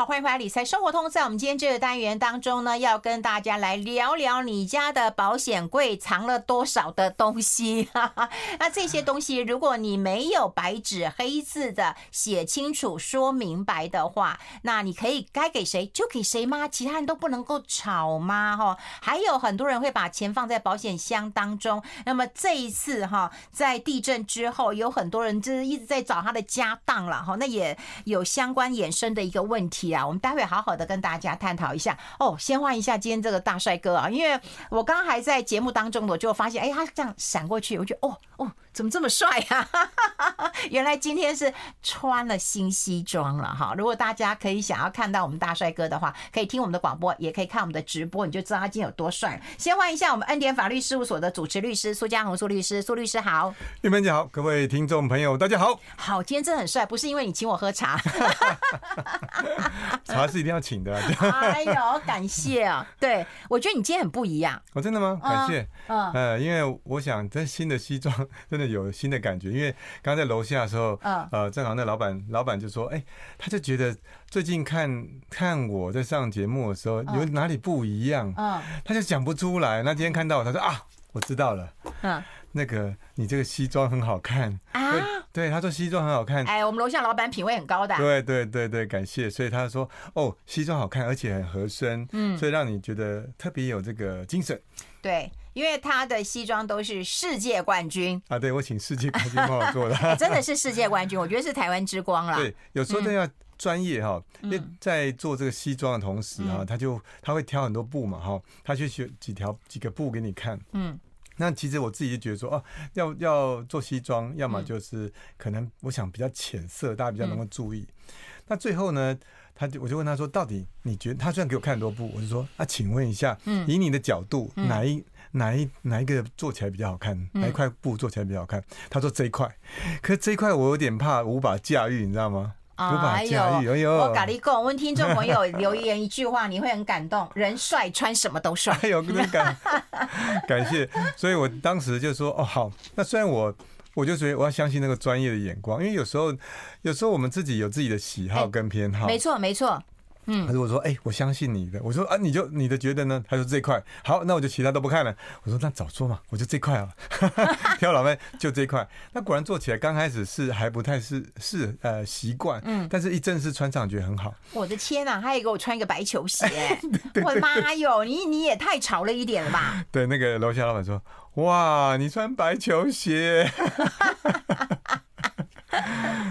好，欢迎回来理财生活通。在我们今天这个单元当中呢，要跟大家来聊聊你家的保险柜藏了多少的东西。那这些东西，如果你没有白纸黑字的写清楚、说明白的话，那你可以该给谁就给谁吗？其他人都不能够吵吗？哈，还有很多人会把钱放在保险箱当中。那么这一次哈，在地震之后，有很多人就是一直在找他的家当了哈，那也有相关衍生的一个问题。我们待会好好的跟大家探讨一下哦。先换一下今天这个大帅哥啊，因为我刚刚还在节目当中，我就发现，哎，他这样闪过去，我觉得哦哦。怎么这么帅呀？原来今天是穿了新西装了哈！如果大家可以想要看到我们大帅哥的话，可以听我们的广播，也可以看我们的直播，你就知道他今天有多帅。先欢迎一下我们恩典法律事务所的主持律师苏家宏苏律师，苏律师好。玉芬姐好，各位听众朋友大家好。好，今天真的很帅，不是因为你请我喝茶，茶是一定要请的。哎呦，感谢啊！对，我觉得你今天很不一样。哦，真的吗？感谢。嗯，呃，因为我想在新的西装真的。有新的感觉，因为刚刚在楼下的时候，呃，正好那老板老板就说，哎，他就觉得最近看看我在上节目的时候有哪里不一样，嗯，他就讲不出来。那今天看到我，他说啊，我知道了，嗯，那个你这个西装很好看啊，对，他说西装很好看，哎，我们楼下老板品味很高的，对对对对，感谢，所以他说哦，西装好看，而且很合身，嗯，所以让你觉得特别有这个精神，对。因为他的西装都是世界冠军啊！对，我请世界冠军 帮我做的，欸，真的是世界冠军，我觉得是台湾之光了。对，有时候都要专业哈，因为在做这个西装的同时啊，他就他会挑很多布嘛哈，他去选几条几个布给你看。嗯，那其实我自己就觉得说哦，要要做西装，要么就是可能我想比较浅色，大家比较能够注意。那最后呢，他就我就问他说，到底你觉得他虽然给我看很多布，我就说啊，请问一下，嗯以你的角度哪一？哪一哪一个做起来比较好看？哪一块布做起来比较好看？他说这一块，可是这一块我有点怕无法驾驭，你知道吗？无法驾驭。哎呦，我咖喱贡，我们听众朋友 留言一句话，你会很感动。人帅，穿什么都帅。哎呦，真感 感谢。所以我当时就说，哦，好。那虽然我，我就觉得我要相信那个专业的眼光，因为有时候，有时候我们自己有自己的喜好跟偏好。没错，没错。嗯，他说：“我说，哎，我相信你的。我说啊，你就你的觉得呢？他说这块好，那我就其他都不看了。我说那早说嘛，我就这块啊，挑老妹就这块。那果然做起来刚开始是还不太是是呃习惯，嗯，但是一正式穿上觉得很好。我的天呐，他也给我穿一个白球鞋，我的妈哟，你你也太潮了一点了吧？对，那个楼下老板说：哇，你穿白球鞋。”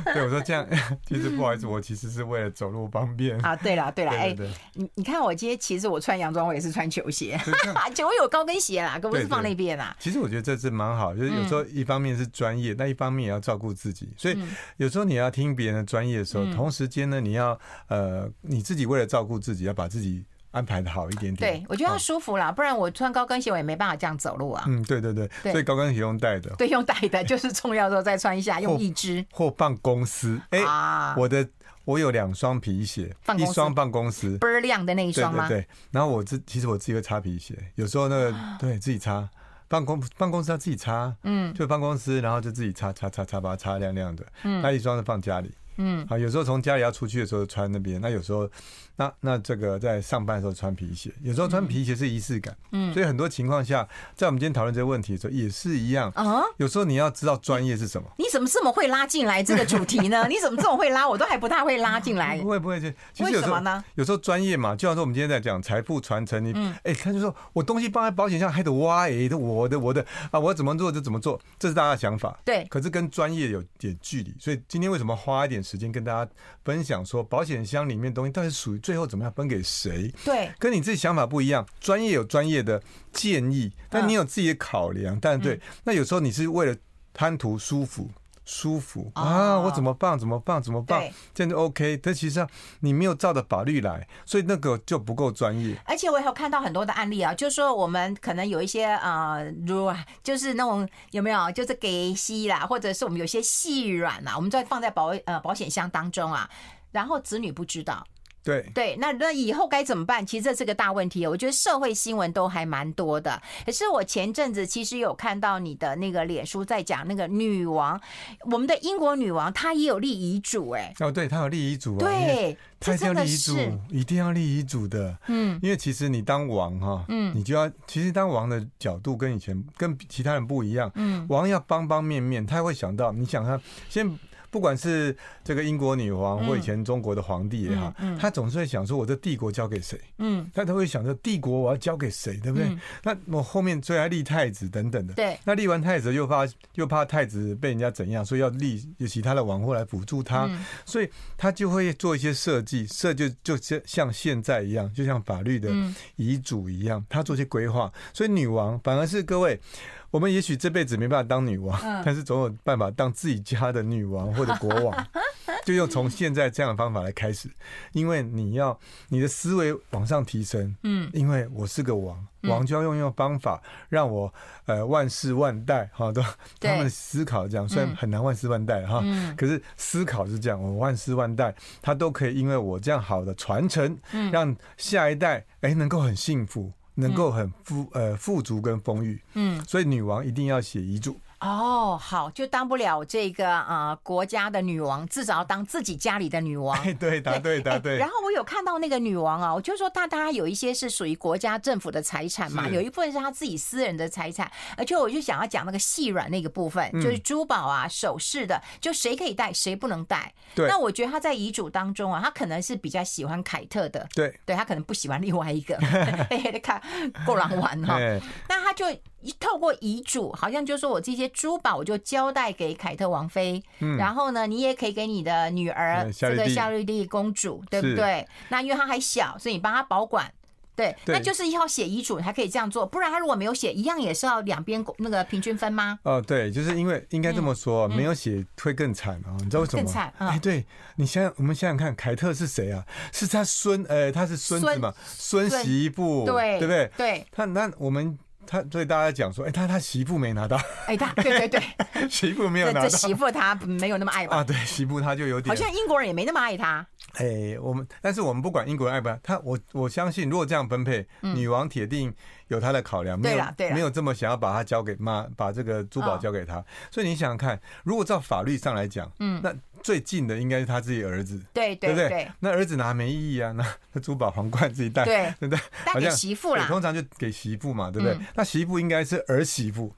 对，我说这样，其实不好意思，我其实是为了走路方便啊。对了，对了，哎，你你看我今天其实我穿洋装，我也是穿球鞋，就我有高跟鞋啦，可不是放那边啦。其实我觉得这是蛮好，就是有时候一方面是专业，但一方面也要照顾自己，所以有时候你要听别人的专业的时候，同时间呢，你要呃你自己为了照顾自己，要把自己。安排的好一点点，对，我觉得要舒服啦，不然我穿高跟鞋我也没办法这样走路啊。嗯，对对对，所以高跟鞋用带的，对，用带的，就是重要的时候再穿一下，用一只。或放公司。哎，我的我有两双皮鞋，一双放公室，倍儿亮的那一双吗？对对。然后我自其实我自己会擦皮鞋，有时候那个对自己擦，办公办公室要自己擦，嗯，就办公室，然后就自己擦擦擦擦，把它擦亮亮的。嗯，那一双是放家里。嗯，好，有时候从家里要出去的时候穿那边，那有时候，那那这个在上班的时候穿皮鞋，有时候穿皮鞋是仪式感，嗯，所以很多情况下，在我们今天讨论这个问题的时候也是一样啊。有时候你要知道专业是什么。你怎么这么会拉进来这个主题呢？你怎么这么会拉？我都还不太会拉进来。不会不会，其实有时候呢？有时候专业嘛，就像说我们今天在讲财富传承，你哎，他就说我东西放在保险箱还得挖哎，的我的我的啊，我怎么做就怎么做，这是大家的想法。对，可是跟专业有点距离，所以今天为什么花一点时间跟大家分享说，保险箱里面东西到底属于最后怎么样分给谁？对，跟你自己想法不一样。专业有专业的建议，但你有自己的考量。但对，那有时候你是为了贪图舒服。舒服啊！我怎么办？怎么办？怎么办？这样就 OK。但其实上你没有照着法律来，所以那个就不够专业。而且我也有看到很多的案例啊，就是说我们可能有一些呃，如就是那种有没有，就是给息啦，或者是我们有些细软啊，我们在放在保呃保险箱当中啊，然后子女不知道。对对，那那以后该怎么办？其实这是个大问题。我觉得社会新闻都还蛮多的。可是我前阵子其实有看到你的那个脸书在讲那个女王，我们的英国女王她也有立遗嘱哎。哦，对，她有立遗嘱啊。对，她一定要立遗嘱，一定要立遗嘱的。嗯，因为其实你当王哈，嗯，你就要其实当王的角度跟以前跟其他人不一样。嗯，王要方方面面，他会想到，你想他先。不管是这个英国女王或以前中国的皇帝也好，他总是会想说：“我这帝国交给谁？”嗯，他都会想着帝国我要交给谁，对不对？那我后面最爱立太子等等的。对，那立完太子又怕又怕太子被人家怎样，所以要立有其他的王后来辅助他，所以他就会做一些设计，设就就像像现在一样，就像法律的遗嘱一样，他做些规划。所以女王反而是各位。我们也许这辈子没办法当女王，但是总有办法当自己家的女王 或者国王，就用从现在这样的方法来开始，因为你要你的思维往上提升，嗯，因为我是个王，王就要用用方法让我呃万世万代哈都他们思考这样，虽然很难万世万代哈，可是思考是这样，我万世万代他都可以因为我这样好的传承，让下一代哎能够很幸福。能够很富呃富足跟丰裕，嗯，所以女王一定要写遗嘱。哦，好，就当不了这个啊、呃、国家的女王，至少要当自己家里的女王。对，答对，答对。然后我有看到那个女王啊，我就说她她有一些是属于国家政府的财产嘛，有一部分是她自己私人的财产，而且我就想要讲那个细软那个部分，就是珠宝啊、首饰的，就谁可以戴，谁不能戴。对。那我觉得她在遗嘱当中啊，她可能是比较喜欢凯特的。对。对，她可能不喜欢另外一个。看够狼玩哈。那她就。透过遗嘱，好像就说我这些珠宝，我就交代给凯特王妃，嗯，然后呢，你也可以给你的女儿这个夏绿蒂公主，对不对？那因为她还小，所以你帮她保管，对，那就是要写遗嘱才可以这样做，不然他如果没有写，一样也是要两边那个平均分吗？哦，对，就是因为应该这么说，没有写会更惨啊，你知道为什么？更惨，哎，对你想想，我们想想看，凯特是谁啊？是他孙，呃，他是孙子嘛，孙媳妇，对，对不对？对，他那我们。他所以大家讲说，哎，他他媳妇没拿到，哎，他对对对，媳妇没有拿到，媳妇他没有那么爱吧？啊，对，媳妇他就有点，好像英国人也没那么爱他。哎，我们但是我们不管英国人爱不爱他，我我相信如果这样分配，女王铁定有她的考量，没有没有这么想要把他交给妈，把这个珠宝交给他。所以你想想看，如果照法律上来讲，嗯，那。最近的应该是他自己儿子，对对对，那儿子拿没意义啊，那 那珠宝皇冠自己戴，对 对不对？带给媳妇啦，通常就给媳妇嘛，对不对？那媳妇应该是儿媳妇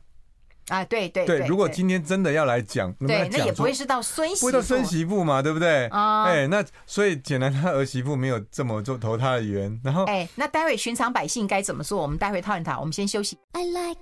啊，对对对。如果今天真的要来讲，对，那也不会是到孙媳妇，不会到孙媳妇嘛，对不对？哎，那所以显然他儿媳妇没有这么做投他的缘，然后哎，那待会寻常百姓该怎么做？我们待会讨论他，我们先休息。I like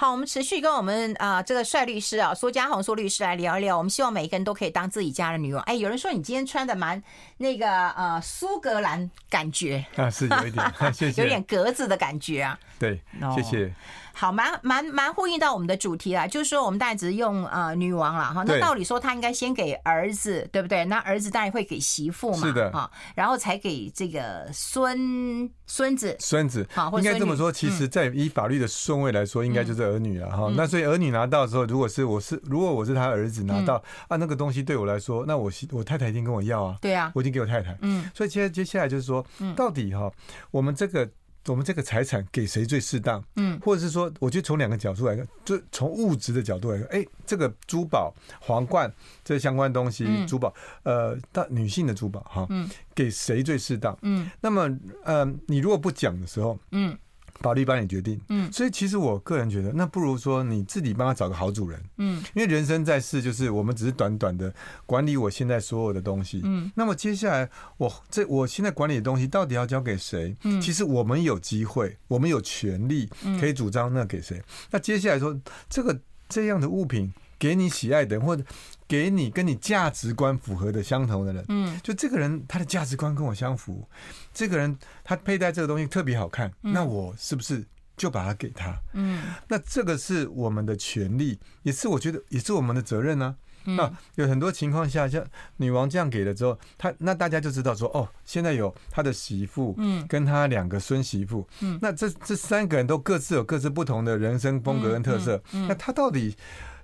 好，我们持续跟我们啊、呃、这个帅律师啊苏家红苏律师来聊一聊。我们希望每一个人都可以当自己家的女王。哎，有人说你今天穿的蛮那个呃苏格兰感觉啊，是有一点，谢谢，有点格子的感觉啊。对，谢谢。好，蛮蛮蛮呼应到我们的主题啦，就是说我们当然只是用呃女王了哈，那道理说他应该先给儿子，对不对？那儿子当然会给媳妇嘛，是的。哈，然后才给这个孙孙子。孙子，好，应该这么说，其实在以法律的顺位来说，应该就是儿女了哈。那所以儿女拿到的时候，如果是我是如果我是他儿子拿到啊那个东西对我来说，那我我太太一定跟我要啊，对啊，我已经给我太太，嗯，所以接接下来就是说，到底哈我们这个。我们这个财产给谁最适当？嗯，或者是说，我觉得从两个角度来看，就从物质的角度来看，哎，这个珠宝、皇冠这相关东西，珠宝，呃，到女性的珠宝哈，嗯，给谁最适当？嗯，那么，呃，你如果不讲的时候，嗯。法律帮你决定，嗯，所以其实我个人觉得，那不如说你自己帮他找个好主人，嗯，因为人生在世，就是我们只是短短的管理我现在所有的东西，嗯，那么接下来我这我现在管理的东西到底要交给谁？嗯，其实我们有机会，我们有权利可以主张那给谁？那接下来说这个这样的物品给你喜爱的人或者。给你跟你价值观符合的相同的人，嗯，就这个人他的价值观跟我相符，这个人他佩戴这个东西特别好看，那我是不是就把它给他？嗯，那这个是我们的权利，也是我觉得也是我们的责任呢。那有很多情况下，像女王这样给了之后，他那大家就知道说，哦，现在有他的媳妇，嗯，跟他两个孙媳妇，嗯，那这这三个人都各自有各自不同的人生风格跟特色，那他到底？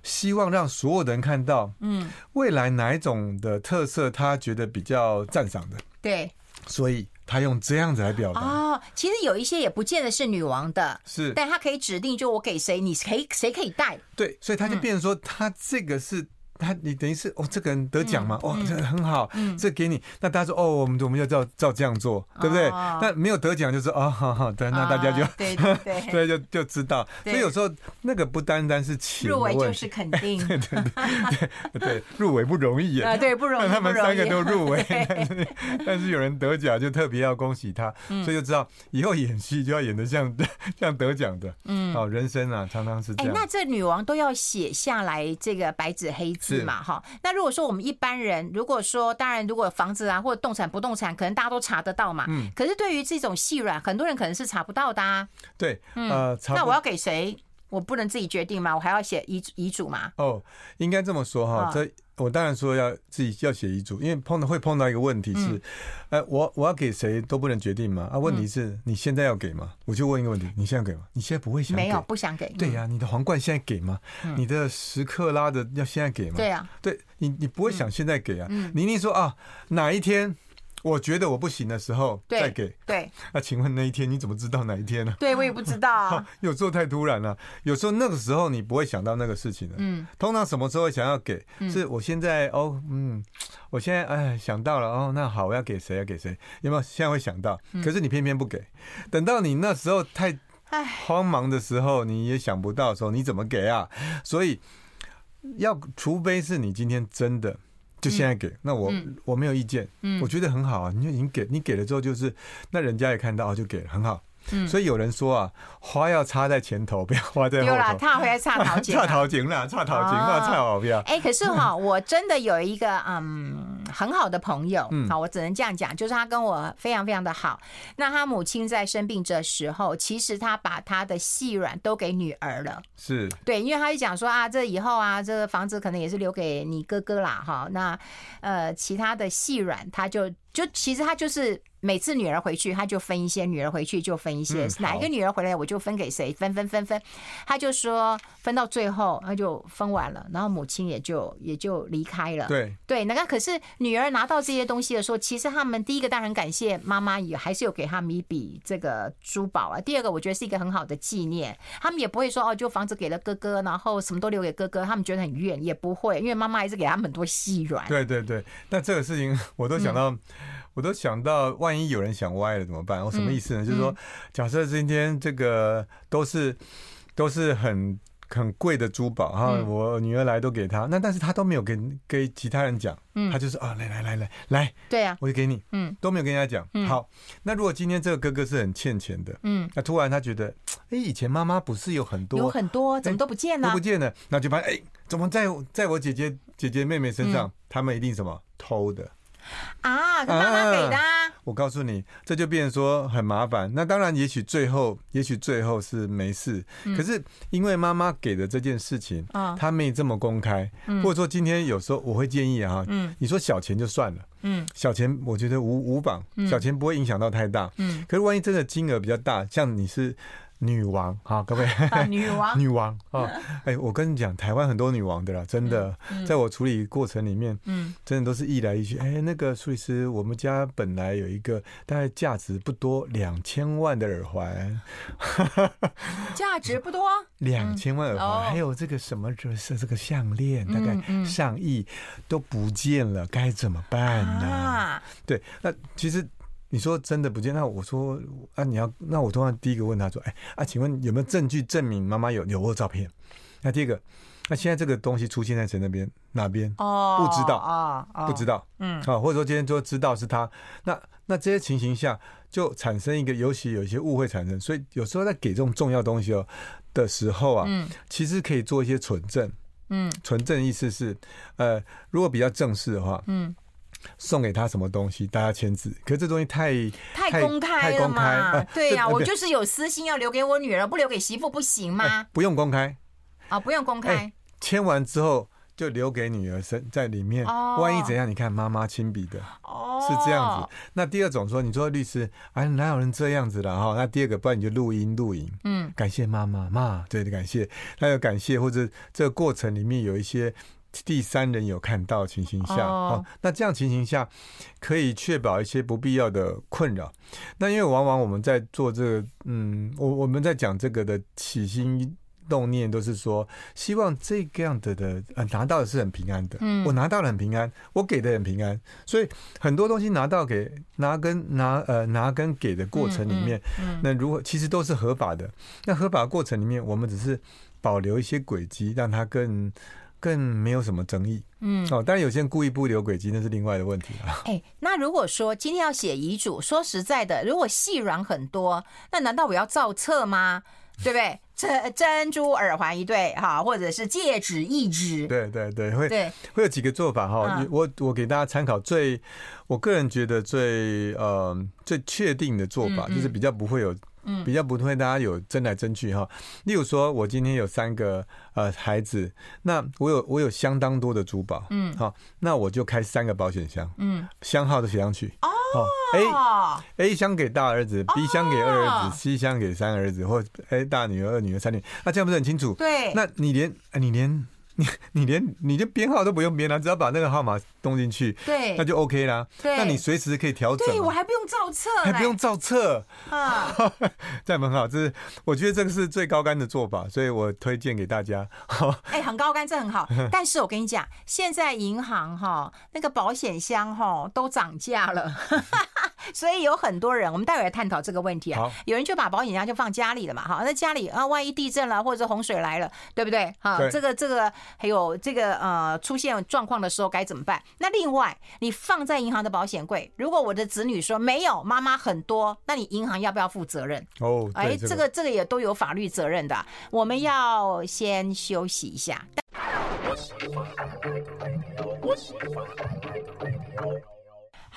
希望让所有的人看到，嗯，未来哪一种的特色他觉得比较赞赏的，对，所以他用这样子来表达。哦，其实有一些也不见得是女王的，是，但他可以指定，就我给谁，你可以谁可以带。对，所以他就变成说，他这个是。他你等于是哦，这个人得奖嘛，哇，这个很好，这给你，那大家说哦，我们我们要照照这样做，对不对？那没有得奖就是哦，好好，对，那大家就对对 对，就就知道。所以有时候那个不单单是钱，入围就是肯定，对对对对，入围不容易啊，对不容易，他们三个都入围，但是但是有人得奖就特别要恭喜他，所以就知道以后演戏就要演的像像得奖的，嗯，哦，人生啊常常是这样。哎，那这女王都要写下来这个白纸黑字。是嘛哈？那如果说我们一般人，如果说当然，如果房子啊或者动产不动产，可能大家都查得到嘛。嗯。可是对于这种细软，很多人可能是查不到的啊。对。呃，那我要给谁？我不能自己决定吗？我还要写遗遗嘱吗？哦，应该这么说哈。这。我当然说要自己要写遗嘱，因为碰到会碰到一个问题是，呃，我我要给谁都不能决定吗。啊，问题是你现在要给吗？我就问一个问题，你现在给吗？你现在不会想给？没有，不想给。对呀，你的皇冠现在给吗？你的十克拉的要现在给吗？对呀，对你你不会想现在给啊？你一定说啊，哪一天？我觉得我不行的时候再给。对，那请问那一天你怎么知道哪一天呢？对，我也不知道。有时候太突然了，有时候那个时候你不会想到那个事情的。嗯，通常什么时候想要给？是我现在哦，嗯，我现在哎想到了哦，那好，我要给谁？要给谁？有没有现在会想到？可是你偏偏不给，等到你那时候太慌忙的时候，你也想不到的时候，你怎么给啊？所以要，除非是你今天真的。就现在给，那我我没有意见，我觉得很好啊。你就已经给，你给了之后就是，那人家也看到，就给了，很好。所以有人说啊，花要插在前头，不要花在后头。有了，插回来插头前。插头前啦，插头前那插好不要。哎，可是哈，我真的有一个嗯很好的朋友，好，我只能这样讲，就是他跟我非常非常的好。那他母亲在生病的时候，其实他把他的细软都给女儿了。是。对，因为他就讲说啊，这以后啊，这个房子可能也是留给你哥哥啦，哈。那呃，其他的细软，他就就其实他就是。每次女儿回去，他就分一些；女儿回去就分一些。哪一个女儿回来，我就分给谁，分分分分。他就说分到最后，他就分完了，然后母亲也就也就离开了。对对，那个可是女儿拿到这些东西的时候，其实他们第一个当然感谢妈妈，也还是有给他们一笔这个珠宝啊。第二个，我觉得是一个很好的纪念。他们也不会说哦，就房子给了哥哥，然后什么都留给哥哥，他们觉得很怨，也不会，因为妈妈还是给他们很多细软。对对对，但这个事情我都想到。我都想到，万一有人想歪了怎么办？我什么意思呢？嗯、就是说，假设今天这个都是都是很很贵的珠宝哈，嗯、我女儿来都给她，那但是她都没有跟跟其他人讲，嗯，她就是啊，来来来来来，对呀、啊，我就给你，嗯，都没有跟人家讲。嗯、好，那如果今天这个哥哥是很欠钱的，嗯，那突然他觉得，哎，以前妈妈不是有很多，有很多，怎么都不见了，都不见了，那就发现，哎，怎么在在我姐姐姐姐妹妹身上，嗯、他们一定什么偷的。啊，是妈妈给的、啊。我告诉你，这就变成说很麻烦。那当然，也许最后，也许最后是没事。可是因为妈妈给的这件事情，啊，他没这么公开，或者说今天有时候我会建议啊，你说小钱就算了，嗯小钱我觉得无无妨，小钱不会影响到太大。嗯可是万一真的金额比较大，像你是。女王啊，各位，女王，女王啊！哎，我跟你讲，台湾很多女王的啦，真的，在我处理过程里面，嗯，真的都是一来一去。哎，那个苏律师，我们家本来有一个大概价值不多两千万的耳环，价值不多，两千万耳环，还有这个什么就是这个项链，大概上亿都不见了，该怎么办呢？对，那其实。你说真的不见？那我说啊，你要那我通常第一个问他说，哎啊，请问有没有证据证明妈妈有有过照片？那第二个，那现在这个东西出现在谁那边哪边？哦，不知道啊，不知道，嗯，啊，或者说今天就知道是他，那那这些情形下就产生一个，尤其有一些误会产生，所以有时候在给这种重要东西哦的时候啊，嗯，其实可以做一些存证，嗯，存证意思是，呃，如果比较正式的话，嗯。送给他什么东西，大家签字。可是这东西太太公开了嘛？对呀，我就是有私心要留给我女儿，不留给媳妇不行吗？不用公开啊，不用公开。签完之后就留给女儿身在里面，万一怎样？你看妈妈亲笔的，是这样子。那第二种说，你说律师，哎，哪有人这样子的哈？那第二个，不然你就录音录影，嗯，感谢妈妈妈，对的，感谢，还有感谢，或者这个过程里面有一些第三人有看到情形下，哦，那这样情形下可以确保一些不必要的困扰。那因为往往我们在做这个，嗯，我我们在讲这个的起心。动念都是说，希望这个样的的呃拿到的是很平安的，嗯，我拿到了很平安，我给的很平安，所以很多东西拿到给拿跟拿呃拿跟给的过程里面，嗯，那如果其实都是合法的，那合法的过程里面，我们只是保留一些轨迹，让它更更没有什么争议，嗯，哦，当然有些人故意不留轨迹，那是另外的问题了。哎，那如果说今天要写遗嘱，说实在的，如果细软很多，那难道我要造册吗？对不对？珍珍珠耳环一对哈，或者是戒指一只。对对对，会对会有几个做法哈。嗯、我我给大家参考最，我个人觉得最呃最确定的做法，就是比较不会有。嗯，比较不会大家有争来争去哈。例如说，我今天有三个呃孩子，那我有我有相当多的珠宝，嗯，好，那我就开三个保险箱，嗯，箱号都写上去。哦，A A 箱给大儿子，B 箱给二儿子，C 箱给三儿子，或 A 大女儿、二女儿、三女儿，那这样不是很清楚？对，那你连你连。你 你连你的编号都不用编了，只要把那个号码动进去，对，那就 OK 啦。对，那你随时可以调整。对，我还不用造册，还不用造册啊，这样很好。这是我觉得这个是最高干的做法，所以我推荐给大家。哎，很高干，这很好。但是我跟你讲，现在银行哈那个保险箱哈都涨价了。所以有很多人，我们待会儿来探讨这个问题啊。有人就把保险箱就放家里了嘛，哈，那家里啊，万一地震了或者洪水来了，对不对？哈，这个这个还有这个呃出现状况的时候该怎么办？那另外，你放在银行的保险柜，如果我的子女说没有，妈妈很多，那你银行要不要负责任？哦，哎，这个这个也都有法律责任的。我们要先休息一下。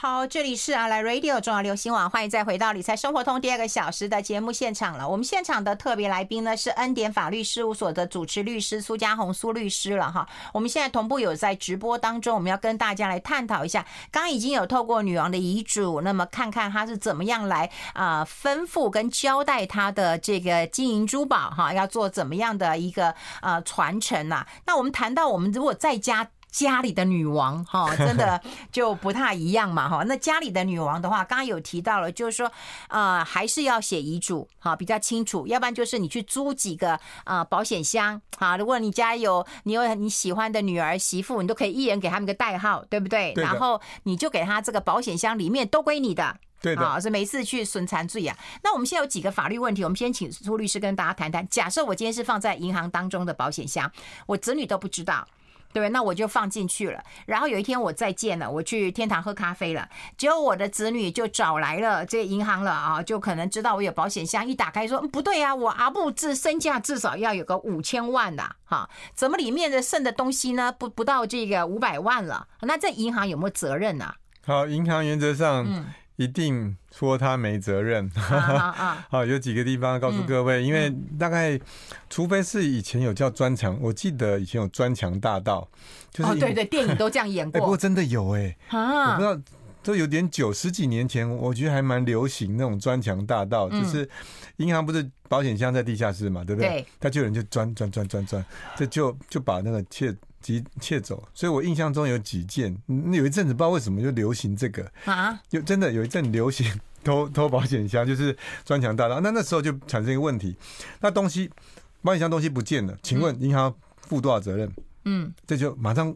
好，这里是啊来 Radio 中央流行网，欢迎再回到理财生活通第二个小时的节目现场了。我们现场的特别来宾呢是恩典法律事务所的主持律师苏家红苏律师了哈。我们现在同步有在直播当中，我们要跟大家来探讨一下，刚刚已经有透过女王的遗嘱，那么看看她是怎么样来啊吩咐跟交代她的这个金银珠宝哈，要做怎么样的一个呃传承呐？那我们谈到我们如果在家。家里的女王 哈，真的就不太一样嘛哈。那家里的女王的话，刚刚有提到了，就是说，呃，还是要写遗嘱哈，比较清楚。要不然就是你去租几个啊保险箱哈。如果你家有你有你喜欢的女儿媳妇，你都可以一人给他们个代号，对不对？然后你就给他这个保险箱里面都归你的，对的。啊，是每次去损残罪啊。那我们现在有几个法律问题，我们先请苏律师跟大家谈谈。假设我今天是放在银行当中的保险箱，我子女都不知道。对，那我就放进去了。然后有一天我再见了，我去天堂喝咖啡了，结果我的子女就找来了这个银行了啊，就可能知道我有保险箱，一打开说不对啊，我阿布至身价至少要有个五千万的哈，怎么里面的剩的东西呢？不不到这个五百万了？那这银行有没有责任呢、啊？好，银行原则上嗯。一定说他没责任，好，有几个地方告诉各位，因为大概，除非是以前有叫砖墙，我记得以前有砖墙大道，就是对对，电影都这样演过，不过真的有哎。啊，我不知道，都有点久，十几年前，我觉得还蛮流行那种砖墙大盗，就是银行不是保险箱在地下室嘛，对不对？他就有人就钻钻钻钻钻，这就就把那个窃。及窃走，所以我印象中有几件。有一阵子不知道为什么就流行这个啊，就真的有一阵流行偷偷保险箱，就是专墙大盗。那那时候就产生一个问题，那东西保险箱东西不见了，请问银行负多少责任？嗯，这就马上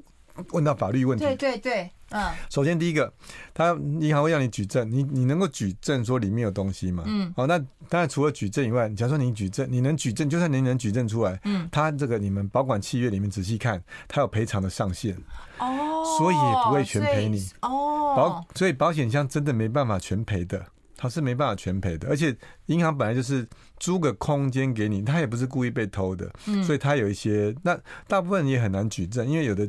问到法律问题。对对对。嗯，首先第一个，他银行会让你举证，你你能够举证说里面有东西吗？嗯，好，那当然除了举证以外，假如说你举证，你能举证，就算你能举证出来，嗯，他这个你们保管契约里面仔细看，他有赔偿的上限，哦，所以也不会全赔你，哦，保所以保险箱真的没办法全赔的，他是没办法全赔的，而且银行本来就是租个空间给你，他也不是故意被偷的，嗯，所以他有一些，那大部分也很难举证，因为有的。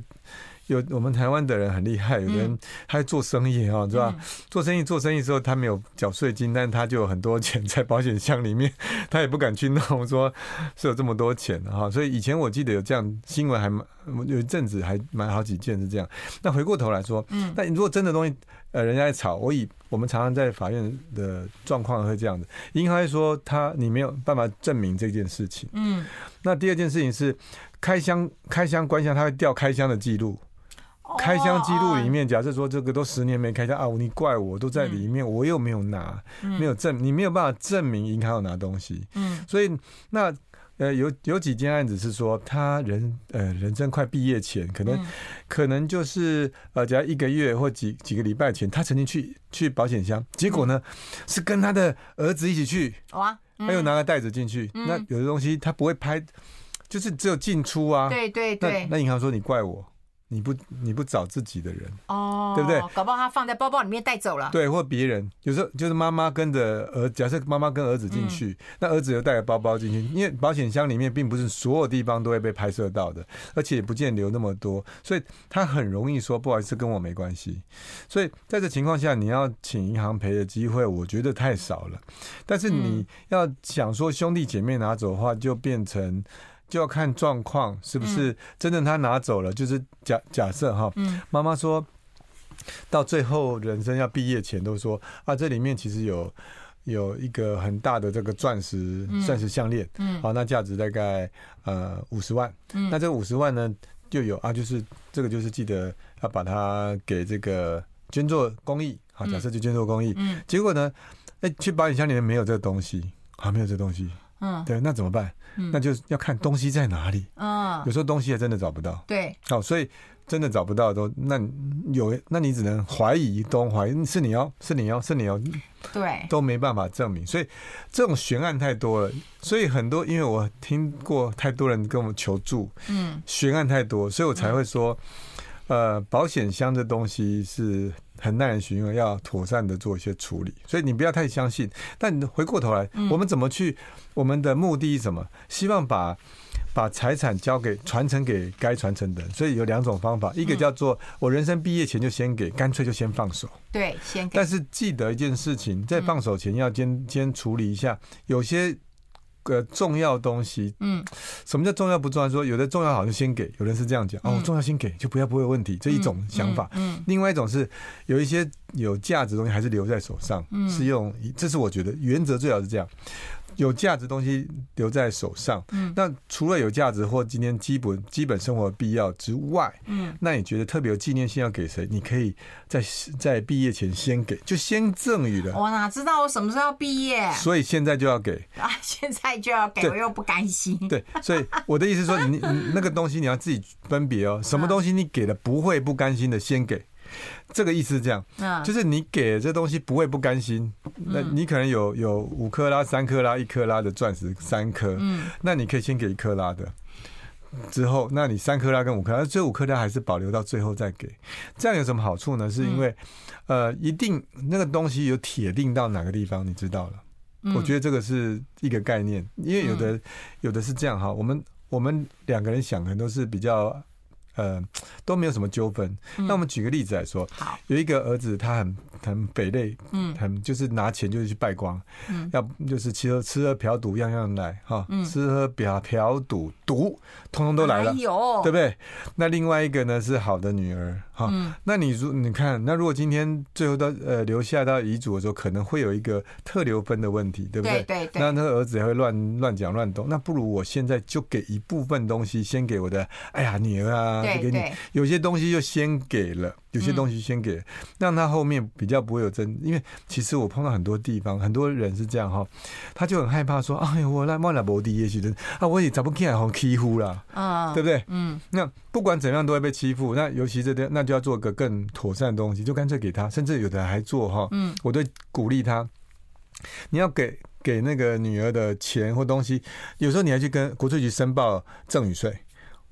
有我们台湾的人很厉害，有人他在做生意哈，是吧？做生意做生意之后，他没有缴税金，但他就有很多钱在保险箱里面，他也不敢去弄，说是有这么多钱哈。所以以前我记得有这样新闻，还蛮有一阵子还蛮好几件是这样。那回过头来说，嗯，那如果真的东西，呃，人家在吵，我以我们常常在法院的状况会这样子，银行会说他你没有办法证明这件事情，嗯，那第二件事情是开箱开箱关箱，他会调开箱的记录。开箱记录里面，假设说这个都十年没开箱啊，你怪我都在里面，我又没有拿，没有证，你没有办法证明银行有拿东西。嗯，所以那呃有有几件案子是说他人呃人生快毕业前，可能可能就是呃只要一个月或几几个礼拜前，他曾经去去保险箱，结果呢是跟他的儿子一起去，哇，他又拿个袋子进去，那有的东西他不会拍，就是只有进出啊，对对对，那银行说你怪我。你不你不找自己的人哦，对不对？搞不好他放在包包里面带走了。对，或别人有时候就是妈妈跟着儿，假设妈妈跟儿子进去，嗯、那儿子又带着包包进去，因为保险箱里面并不是所有地方都会被拍摄到的，而且也不见留那么多，所以他很容易说不好意思，跟我没关系。所以在这情况下，你要请银行赔的机会，我觉得太少了。但是你要想说兄弟姐妹拿走的话，就变成。就要看状况是不是真的，他拿走了。嗯、就是假假设哈，妈妈说到最后人生要毕业前都说啊，这里面其实有有一个很大的这个钻石钻石项链，嗯，好，那价值大概呃五十万，嗯，那这五十万呢就有啊，就是这个就是记得要把它给这个捐做公益，好，假设就捐做公益，嗯，结果呢，哎，去保险箱里面没有这个东西，啊，没有这个东西。嗯，对，那怎么办？嗯，那就要看东西在哪里。嗯，有时候东西还真的找不到。对，好，所以真的找不到都，那有，那你只能怀疑，都怀疑是你要，是你要，是你要。对，都没办法证明，所以这种悬案太多了。所以很多，因为我听过太多人跟我们求助，嗯，悬案太多，所以我才会说，呃，保险箱这东西是。很耐人寻味，要妥善的做一些处理，所以你不要太相信。但你回过头来，我们怎么去？我们的目的是什么？希望把把财产交给传承给该传承的人。所以有两种方法，一个叫做我人生毕业前就先给，干脆就先放手。对，先给。但是记得一件事情，在放手前要先先处理一下，有些。个重要东西，嗯，什么叫重要不重要？说有的重要好就先给，有人是这样讲，哦，重要先给就不要不会有问题，这一种想法。嗯，另外一种是有一些有价值的东西还是留在手上，是用，这是我觉得原则最好是这样。有价值东西留在手上，嗯，那除了有价值或今天基本基本生活必要之外，嗯，那你觉得特别有纪念性要给谁？你可以在在毕业前先给，就先赠予的。我哪知道我什么时候毕业？所以现在就要给 啊！现在就要给，我又不甘心。对，所以我的意思是说，你你那个东西你要自己分别哦，什么东西你给了不会不甘心的，先给。这个意思是这样，就是你给这东西不会不甘心。那你可能有有五克拉、三克拉、一克拉的钻石，三颗，那你可以先给一克拉的，之后，那你三克拉跟五克拉，这五克拉还是保留到最后再给。这样有什么好处呢？是因为，呃，一定那个东西有铁定到哪个地方，你知道了。我觉得这个是一个概念，因为有的有的是这样哈，我们我们两个人想的都是比较。呃，都没有什么纠纷。那我们举个例子来说，好，有一个儿子，他很很匪类，嗯，很就是拿钱就是去败光，嗯，要就是吃喝吃喝嫖赌样样来哈，吃喝嫖嫖赌赌，通通都来了，对不对？那另外一个呢是好的女儿，哈，那你如你看，那如果今天最后到呃留下到遗嘱的时候，可能会有一个特留分的问题，对不对？对对。那那个儿子也会乱乱讲乱动，那不如我现在就给一部分东西，先给我的，哎呀女儿啊。给你有些东西就先给了，有些东西先给，让他后面比较不会有争。因为其实我碰到很多地方，很多人是这样哈，他就很害怕说：“哎呀，我来莫来摩的也许的啊，我也找不起来好欺负了啊，对不对？”嗯，那不管怎样都会被欺负。那尤其这边，那就要做个更妥善的东西，就干脆给他。甚至有的人还做哈，嗯，我都鼓励他，你要给给那个女儿的钱或东西，有时候你还去跟国税局申报赠与税。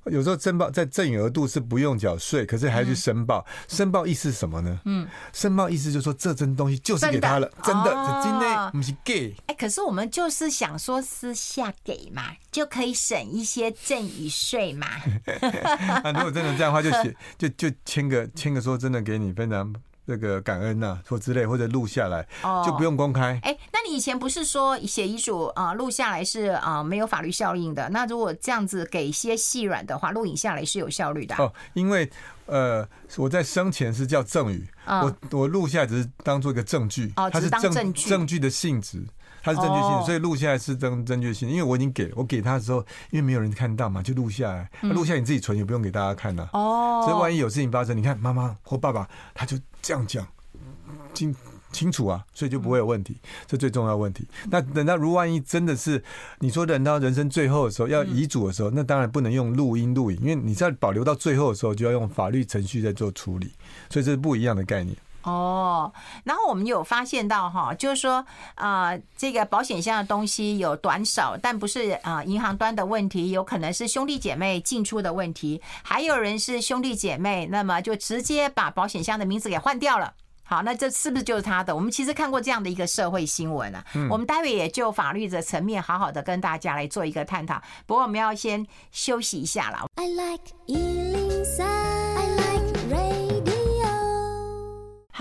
有时候申报在赠与额度是不用缴税，可是还要去申报。申报意思是什么呢？嗯，申报意思就是说这真东西就是给他了，真的，真的不是给。哎，可是我们就是想说私下给嘛，就可以省一些赠与税嘛。那 如果真的这样的话，就写 就就签个签个说真的给你非常。这个感恩呐、啊，或之类，或者录下来，就不用公开。哎、哦，那你以前不是说写遗嘱啊，录下来是啊没有法律效应的？那如果这样子给一些细软的话，录影下来是有效率的、啊。哦，因为呃，我在生前是叫赠与，我我录下来只是当做一个证据，它是证证据的性质。它是证据性的，所以录下来是证证据性。因为我已经给我给他的时候，因为没有人看到嘛，就录下来。录下来你自己存，也不用给大家看了。哦。所以万一有事情发生，你看妈妈或爸爸他就这样讲，清清楚啊，所以就不会有问题。这最重要问题。那等到如万一真的是你说等到人生最后的时候要遗嘱的时候，那当然不能用录音录影，因为你在保留到最后的时候就要用法律程序在做处理，所以这是不一样的概念。哦，然后我们有发现到哈，就是说啊，这个保险箱的东西有短少，但不是啊银行端的问题，有可能是兄弟姐妹进出的问题，还有人是兄弟姐妹，那么就直接把保险箱的名字给换掉了。好，那这是不是就是他的？我们其实看过这样的一个社会新闻啊。我们待会也就法律的层面好好的跟大家来做一个探讨。不过我们要先休息一下了。I like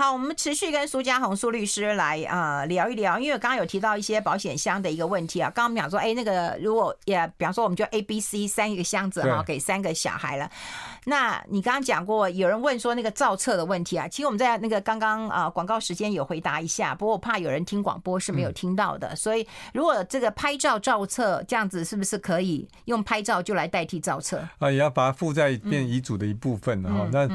好，我们持续跟苏家红苏律师来啊、呃、聊一聊，因为刚刚有提到一些保险箱的一个问题啊。刚刚我们讲说，哎，那个如果也，比方说我们就 A、B、C 三个箱子哈，给三个小孩了。那你刚刚讲过，有人问说那个造册的问题啊，其实我们在那个刚刚啊广告时间有回答一下，不过我怕有人听广播是没有听到的，所以如果这个拍照造册这样子，是不是可以用拍照就来代替造册啊？也要把它附在变遗嘱的一部分哈。那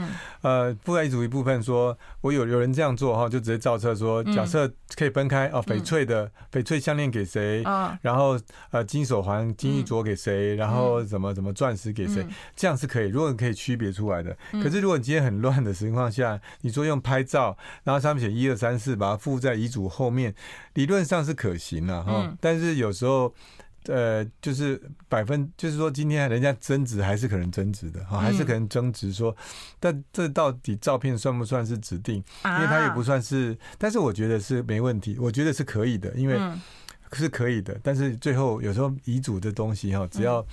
呃，附在遗嘱一部分，说我有有人这样做哈，就直接造册说，假设可以分开哦，翡翠的翡翠项链给谁啊？然后呃金手环、金玉镯给谁？然后怎么怎么钻石给谁？这样是可以，如果可以。区别出来的，可是如果你今天很乱的情况下，你说用拍照，然后上面写一二三四，把它附在遗嘱后面，理论上是可行的哈。但是有时候，呃，就是百分，就是说今天人家争执还是可能争执的哈，还是可能争执说，但这到底照片算不算是指定？因为它也不算是，但是我觉得是没问题，我觉得是可以的，因为 是可以的。但是最后有时候遗嘱的东西哈，只要。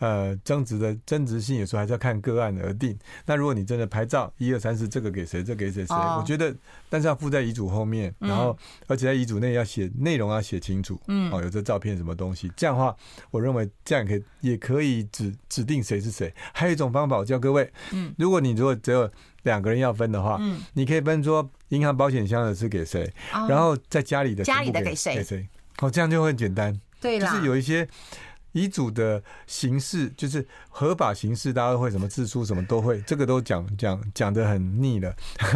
呃，增值的增值性有时候还是要看个案而定。那如果你真的拍照，一二三四，这个给谁，这个给谁谁，我觉得，但是要附在遗嘱后面，然后而且在遗嘱内要写内容，要写清楚。嗯，哦，有这照片什么东西，这样的话，我认为这样可以，也可以指指定谁是谁。还有一种方法，我教各位，嗯，如果你如果只有两个人要分的话，嗯，你可以分说银行保险箱的是给谁，然后在家里的家里的给谁给谁，哦，这样就会很简单。对啦，就是有一些。遗嘱的形式就是合法形式，大家都会什么自书什么都会，这个都讲讲讲的很腻了。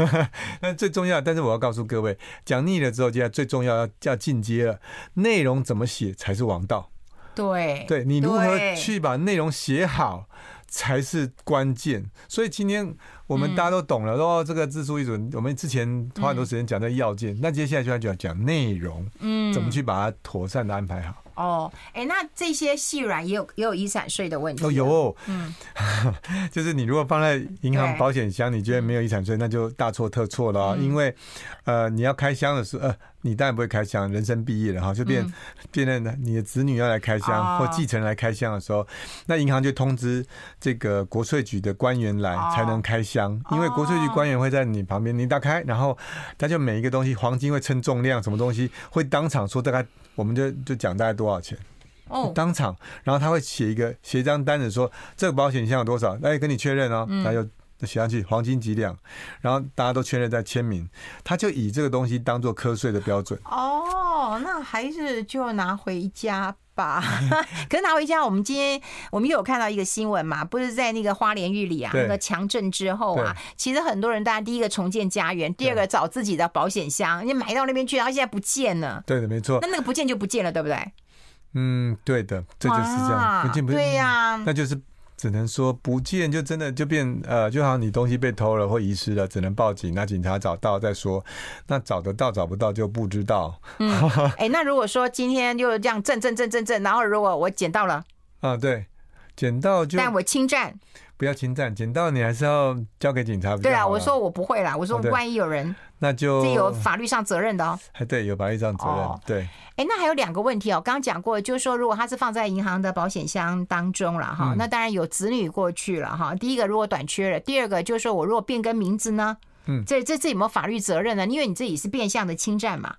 那最重要，但是我要告诉各位，讲腻了之后，接下来最重要要要进阶了，内容怎么写才是王道。对，对你如何去把内容写好才是关键。所以今天我们大家都懂了，说这个自书遗嘱，我们之前花很多时间讲的要件，那接下来就要讲讲内容，嗯，怎么去把它妥善的安排好。哦，哎，那这些细软也有也有遗产税的问题。哦，有，嗯，就是你如果放在银行保险箱，你觉得没有遗产税，那就大错特错了。因为，呃，你要开箱的时候，呃，你当然不会开箱，人生毕业了哈，就变变成你的子女要来开箱或继承人来开箱的时候，那银行就通知这个国税局的官员来才能开箱，因为国税局官员会在你旁边，你打开，然后他就每一个东西，黄金会称重量，什么东西会当场说大概。我们就就讲大概多少钱？哦，当场，然后他会写一个写一张单子，说这个保险箱有多少，哎，跟你确认哦，他就写上去黄金几两，然后大家都确认再签名，他就以这个东西当做课税的标准。哦，那还是就拿回家吧。可是拿回家，我们今天我们又有看到一个新闻嘛，不是在那个花莲玉里啊，那个强震之后啊，其实很多人，大家第一个重建家园，第二个找自己的保险箱，你买到那边去，然后现在不见了。对的，没错。那那个不见就不见了，对不对？嗯，对的，这就是这样，不见不见。对呀，那就是。只能说不见，就真的就变呃，就好像你东西被偷了或遗失了，只能报警，那警察找到再说。那找得到找不到就不知道。嗯，哎、欸，那如果说今天就这样震震震震震，然后如果我捡到了，啊，对。捡到就，但我侵占。不要侵占，捡到你还是要交给警察。对啊，我说我不会啦，我说万一有人，那就这有法律上责任的哦。还对，有法律上责任。对。哎，那还有两个问题哦，刚刚讲过，就是说如果他是放在银行的保险箱当中了哈，那当然有子女过去了哈。第一个如果短缺了，第二个就是说我如果变更名字呢？嗯，这这这有没有法律责任呢？因为你自己是变相的侵占嘛。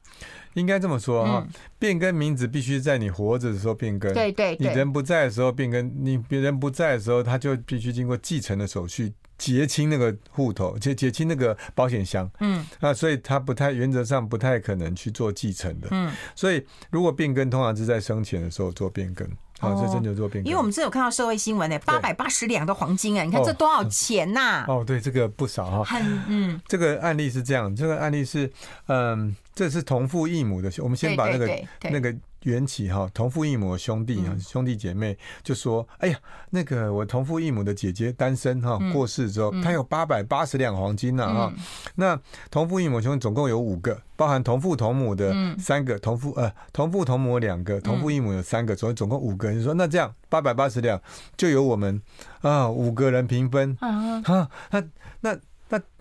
应该这么说哈，变更名字必须在你活着的时候变更。对对，你人不在的时候变更，你别人不在的时候，他就必须经过继承的手续，结清那个户头，结结清那个保险箱。嗯，啊，所以他不太原则上不太可能去做继承的。嗯，所以如果变更，通常是在生前的时候做变更。哦，这真就做变更。因为我们这有看到社会新闻呢，八百八十两的黄金啊，你看这多少钱呐？哦，对，这个不少哈。很嗯，这个案例是这样，这个案例是嗯。这是同父异母的，我们先把那个那个缘起哈，同父异母的兄弟啊，兄弟姐妹就说：“哎呀，那个我同父异母的姐姐单身哈，过世之后，她有八百八十两黄金呢哈。那同父异母兄弟总共有五个，包含同父同母的三个，同父呃同父同母两个，同父异母有三个，所以总共五个人。就说那这样八百八十两就由我们啊五个人平分啊，那那。”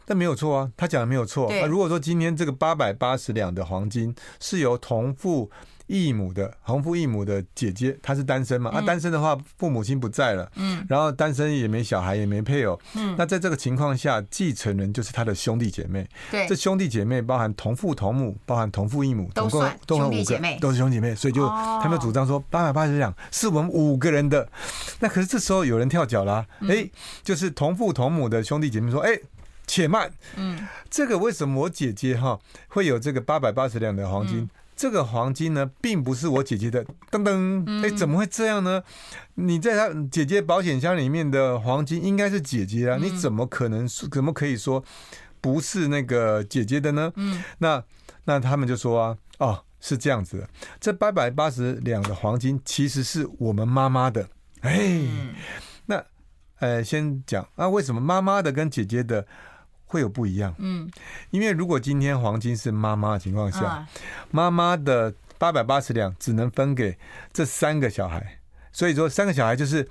那没有错啊，他讲的没有错。那如果说今天这个八百八十两的黄金是由同父异母的同父异母的姐姐，她是单身嘛？啊，单身的话，父母亲不在了，嗯，然后单身也没小孩，也没配偶，嗯，那在这个情况下，继承人就是他的兄弟姐妹。对，这兄弟姐妹包含同父同母，包含同父异母，总共都算兄弟姐妹，都是兄弟姐妹，所以就他们主张说八百八十两是我们五个人的。那可是这时候有人跳脚了，哎，就是同父同母的兄弟姐妹说，哎。且慢，嗯，这个为什么我姐姐哈会有这个八百八十两的黄金？这个黄金呢，并不是我姐姐的。噔噔，哎，怎么会这样呢？你在她姐姐保险箱里面的黄金应该是姐姐啊，你怎么可能怎么可以说不是那个姐姐的呢？嗯，那那他们就说啊，哦，是这样子的，这八百八十两的黄金其实是我们妈妈的。哎，那呃，先讲啊，为什么妈妈的跟姐姐的？会有不一样，嗯，因为如果今天黄金是妈妈的情况下，妈妈的八百八十两只能分给这三个小孩，所以说三个小孩就是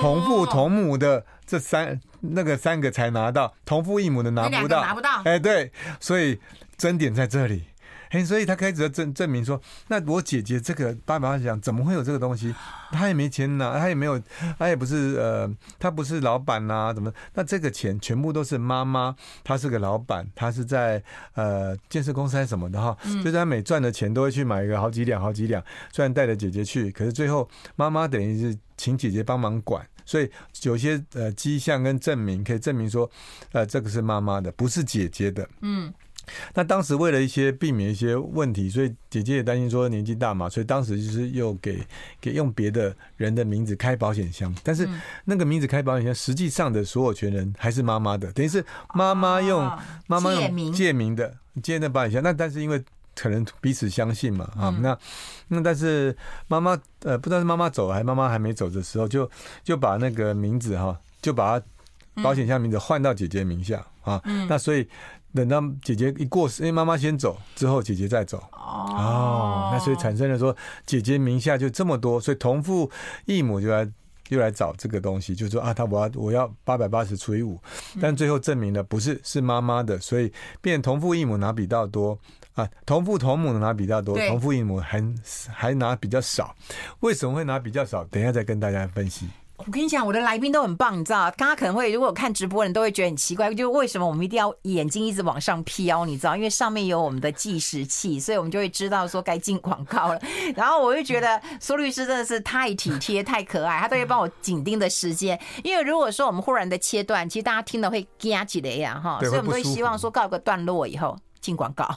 同父同母的这三那个三个才拿到，同父异母的拿不到，拿不到，哎，对，所以争点在这里。哎，所以他开始要证证明说，那我姐姐这个八百八十两怎么会有这个东西？他也没钱拿，他也没有，他也不是呃，他不是老板呐、啊，怎么？那这个钱全部都是妈妈，她是个老板，她是在呃建设公司还是什么的哈？嗯、就是他每赚的钱都会去买一个好几两、好几两，虽然带着姐姐去，可是最后妈妈等于是请姐姐帮忙管，所以有些呃迹象跟证明可以证明说，呃，这个是妈妈的，不是姐姐的。嗯。那当时为了一些避免一些问题，所以姐姐也担心说年纪大嘛，所以当时就是又给给用别的人的名字开保险箱，但是那个名字开保险箱，实际上的所有权人还是妈妈的，等于是妈妈用妈妈用借名的。借那保险箱。那但是因为可能彼此相信嘛，啊，那那但是妈妈呃不知道是妈妈走还妈妈还没走的时候，就就把那个名字哈，就把保险箱名字换到姐姐名下啊，那所以。等到姐姐一过世，因为妈妈先走，之后姐姐再走。哦，那所以产生了说，姐姐名下就这么多，所以同父异母就来又来找这个东西，就说啊，他我要我要八百八十除以五，但最后证明了不是，是妈妈的，所以变同父异母拿比较多啊，同父同母拿比较多，同父异母还还拿比较少，为什么会拿比较少？等一下再跟大家分析。我跟你讲，我的来宾都很棒，你知道？刚刚可能会如果看直播的人都会觉得很奇怪，就为什么我们一定要眼睛一直往上飘？你知道？因为上面有我们的计时器，所以我们就会知道说该进广告了。然后我就觉得苏律师真的是太体贴、太可爱，他都会帮我紧盯的时间。因为如果说我们忽然的切断，其实大家听了会嘎起来呀，哈。所以我们会希望说告个段落以后进广告。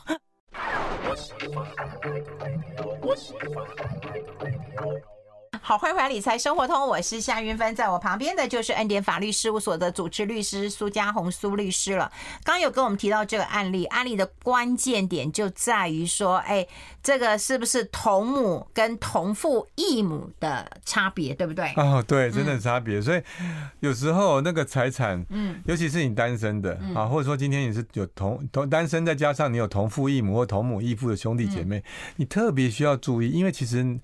好，欢迎回来理财生活通，我是夏云芬，在我旁边的就是恩典法律事务所的主持律师苏家宏苏律师了。刚有跟我们提到这个案例，案例的关键点就在于说，哎，这个是不是同母跟同父异母的差别，对不对？哦，对，真的差别。所以有时候那个财产，嗯，尤其是你单身的啊，或者说今天你是有同同单身，再加上你有同父异母或同母异父的兄弟姐妹，你特别需要注意，因为其实。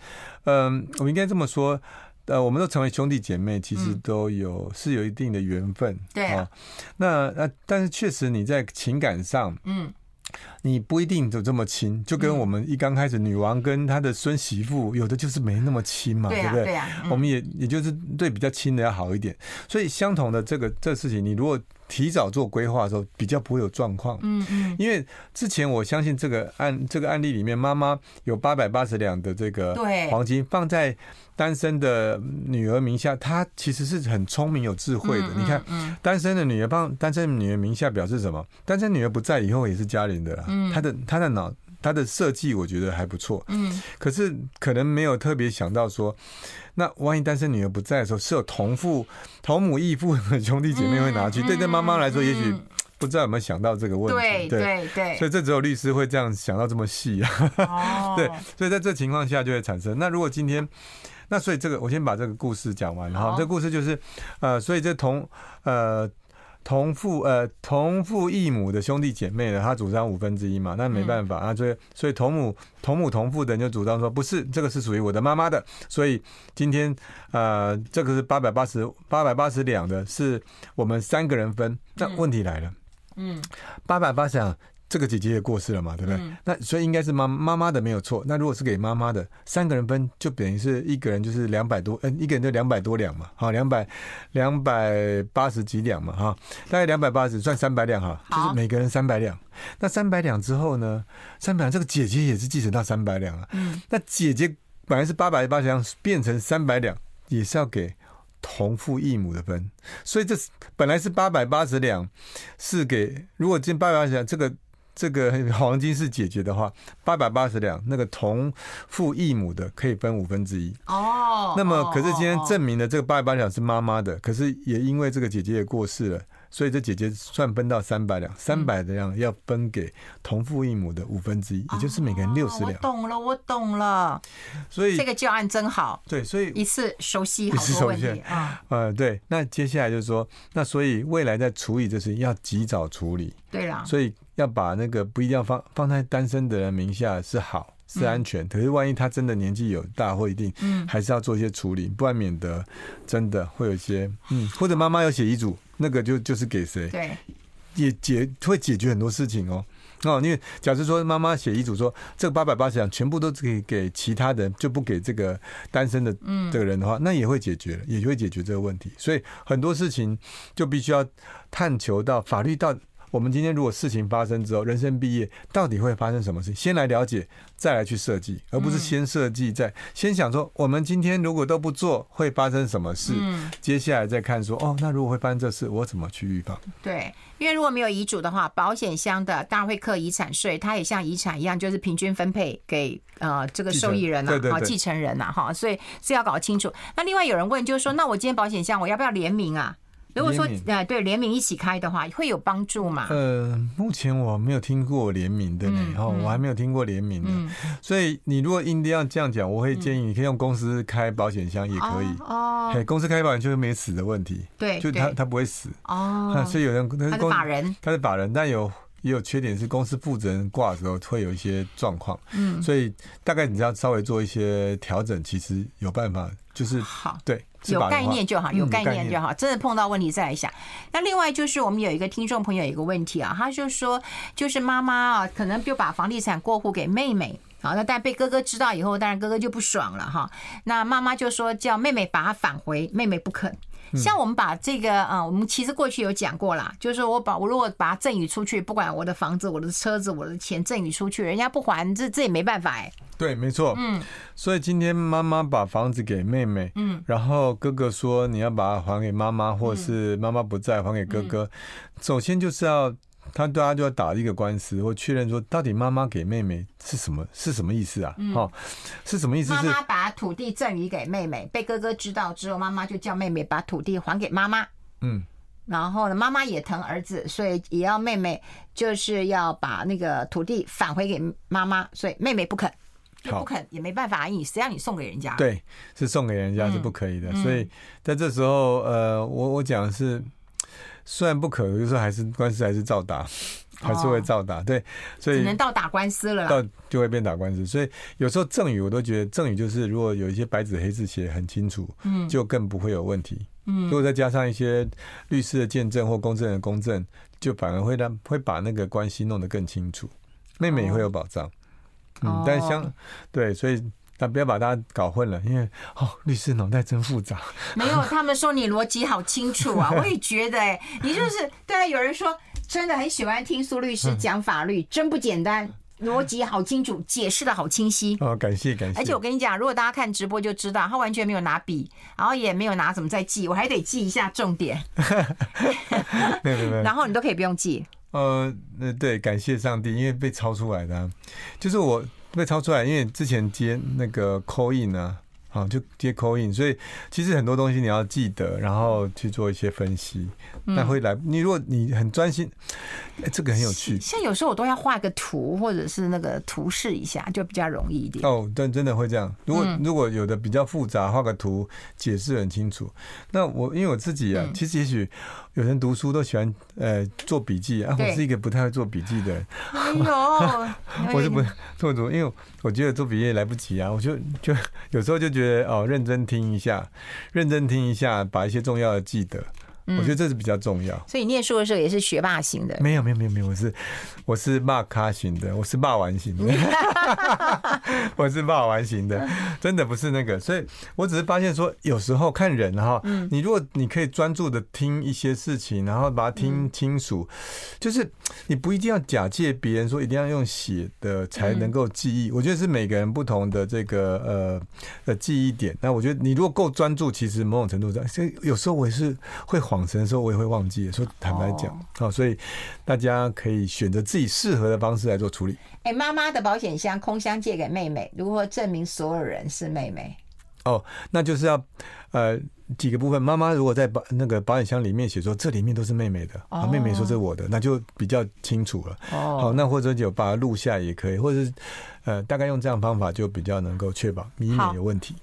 嗯，我应该这么说，呃，我们都成为兄弟姐妹，其实都有、嗯、是有一定的缘分。对啊，那那但是确实你在情感上，嗯。你不一定就这么亲，就跟我们一刚开始，女王跟她的孙媳妇，有的就是没那么亲嘛，对不对？对我们也也就是对比较亲的要好一点。所以相同的这个这个事情，你如果提早做规划的时候，比较不会有状况。嗯嗯。因为之前我相信这个案这个案例里面，妈妈有八百八十两的这个黄金放在。单身的女儿名下，她其实是很聪明有智慧的。你看，单身的女儿放单身女儿名下表示什么？单身女儿不在以后也是家人的啦。她的她的脑她的设计，我觉得还不错。嗯，可是可能没有特别想到说，那万一单身女儿不在的时候，是有同父同母异父的兄弟姐妹会拿去。对对，妈妈来说，也许不知道有没有想到这个问题。对对对，所以这只有律师会这样想到这么细啊。对，所以在这情况下就会产生。那如果今天。那所以这个，我先把这个故事讲完哈。这个故事就是，呃，所以这同呃同父呃同父异母的兄弟姐妹呢，他主张五分之一嘛，那没办法啊，所以所以同母同母同父的人就主张说，不是这个是属于我的妈妈的，所以今天呃这个是八百八十八百八十两的，是我们三个人分。那问题来了，嗯，八百八十两。这个姐姐也过世了嘛，对不对？嗯、那所以应该是妈妈妈的没有错。那如果是给妈妈的，三个人分就等于是一个人就是两百多，嗯，一个人就两百多两嘛，好，两百两百八十几两嘛，哈，大概两百八十算三百两哈，就是每个人三百两。那三百两之后呢？三百两这个姐姐也是继承到三百两啊。嗯。那姐姐本来是八百八十两，变成三百两，也是要给同父异母的分。所以这本来是八百八十两，是给如果今八百八十两这个。这个黄金是姐姐的话，八百八十两，那个同父异母的可以分五分之一。哦，那么可是今天证明了这个八百八十两是妈妈的，可是也因为这个姐姐也过世了。所以这姐姐算分到三百两，三百的量要分给同父异母的五分之一，也就是每个人六十两。我懂了，我懂了。所以这个教案真好。对，所以一次熟悉好多问题 啊。呃，对。那接下来就是说，那所以未来在处理这事情要及早处理。对啦。所以要把那个不一定要放放在单身的人名下是好。是安全，可是万一他真的年纪有大或一定，嗯，还是要做一些处理，不然免得真的会有一些，嗯，或者妈妈有写遗嘱，那个就就是给谁，对，也解会解决很多事情哦，哦，因为假设说妈妈写遗嘱说这个八百八十两全部都可以给其他人，就不给这个单身的这个人的话，那也会解决了，也会解决这个问题，所以很多事情就必须要探求到法律到。我们今天如果事情发生之后，人生毕业到底会发生什么事？先来了解，再来去设计，而不是先设计再先想说，我们今天如果都不做会发生什么事？嗯，接下来再看说，哦，那如果会发生这事，我怎么去预防？对，因为如果没有遗嘱的话，保险箱的当然会课遗产税，它也像遗产一样，就是平均分配给呃这个受益人呐，啊，继承人呐，哈，所以是要搞清楚。那另外有人问，就是说，那我今天保险箱我要不要联名啊？如果说呃对联名一起开的话，会有帮助吗？呃，目前我没有听过联名的呢，哈，我还没有听过联名的。所以你如果一定要这样讲，我会建议你可以用公司开保险箱也可以哦。公司开保险就是没死的问题，对，就他他不会死哦。所以有人他是法人，他是法人，但有也有缺点是公司负责人挂的时候会有一些状况。嗯，所以大概你只要稍微做一些调整，其实有办法，就是好对。有概念就好，有概念就好。真的碰到问题再来想。那另外就是我们有一个听众朋友有一个问题啊，他就说，就是妈妈啊，可能就把房地产过户给妹妹，好，那但被哥哥知道以后，当然哥哥就不爽了哈。那妈妈就说叫妹妹把它返回，妹妹不肯。像我们把这个啊，我们其实过去有讲过啦，就是我把我如果把它赠与出去，不管我的房子、我的车子、我的钱赠与出去，人家不还，这这也没办法哎。对，没错。嗯，所以今天妈妈把房子给妹妹，嗯，然后哥哥说你要把它还给妈妈，或是妈妈不在还给哥哥，首先就是要。他大家就要打一个官司，或确认说到底妈妈给妹妹是什么是什么意思啊？哈、嗯，是什么意思？妈妈把土地赠与给妹妹，被哥哥知道之后，妈妈就叫妹妹把土地还给妈妈。嗯，然后呢，妈妈也疼儿子，所以也要妹妹就是要把那个土地返回给妈妈，所以妹妹不肯，不肯也没办法，你谁让你送给人家？对，是送给人家是不可以的。嗯、所以在这时候，呃，我我讲的是。虽然不可，有时候还是官司还是照打。还是会照打。对，所以只能到打官司了，到就会变打官司。所以有时候赠与我都觉得赠与就是如果有一些白纸黑字写很清楚，嗯，就更不会有问题。嗯，如果再加上一些律师的见证或公证人的公证，就反而会让会把那个关系弄得更清楚。妹妹也会有保障，嗯，但相对，所以。但不要把大家搞混了，因为哦，律师脑袋真复杂。没有，他们说你逻辑好清楚啊，我也觉得哎，你就是对啊。有人说真的很喜欢听苏律师讲法律，真不简单，逻辑好清楚，解释的好清晰。哦，感谢感谢。而且我跟你讲，如果大家看直播就知道，他完全没有拿笔，然后也没有拿怎么在记，我还得记一下重点。没有没有。然后你都可以不用记。呃，那对，感谢上帝，因为被抄出来的，啊，就是我。被抄出来，因为之前接那个 call in 啊，啊，就接 call in，所以其实很多东西你要记得，然后去做一些分析，那会来。你如果你很专心。哎，这个很有趣。像有时候我都要画个图，或者是那个图示一下，就比较容易一点。哦，但真的会这样。如果如果有的比较复杂，画个图解释很清楚。那我因为我自己啊，其实也许有人读书都喜欢呃做笔记啊，我是一个不太会做笔记的人。我就不做做，因为我觉得做笔记也来不及啊，我就就有时候就觉得哦，认真听一下，认真听一下，把一些重要的记得。我觉得这是比较重要，所以念书的时候也是学霸型的。没有没有没有没有，我是我是骂咖型的，我是骂完型的，我是骂完型的，真的不是那个。所以我只是发现说，有时候看人哈，你如果你可以专注的听一些事情，然后把它听清楚，就是你不一定要假借别人说一定要用写的才能够记忆。我觉得是每个人不同的这个呃的记忆点。那我觉得你如果够专注，其实某种程度上，所以有时候我也是会恍。的时候我也会忘记，说坦白讲，好，所以大家可以选择自己适合的方式来做处理。哎，妈妈的保险箱空箱借给妹妹，如何证明所有人是妹妹？哦，那就是要呃几个部分。妈妈如果在保那个保险箱里面写说这里面都是妹妹的，啊，妹妹说这是我的，那就比较清楚了。哦，好，那或者就把它录下也可以，或者是呃大概用这样方法就比较能够确保以免有问题。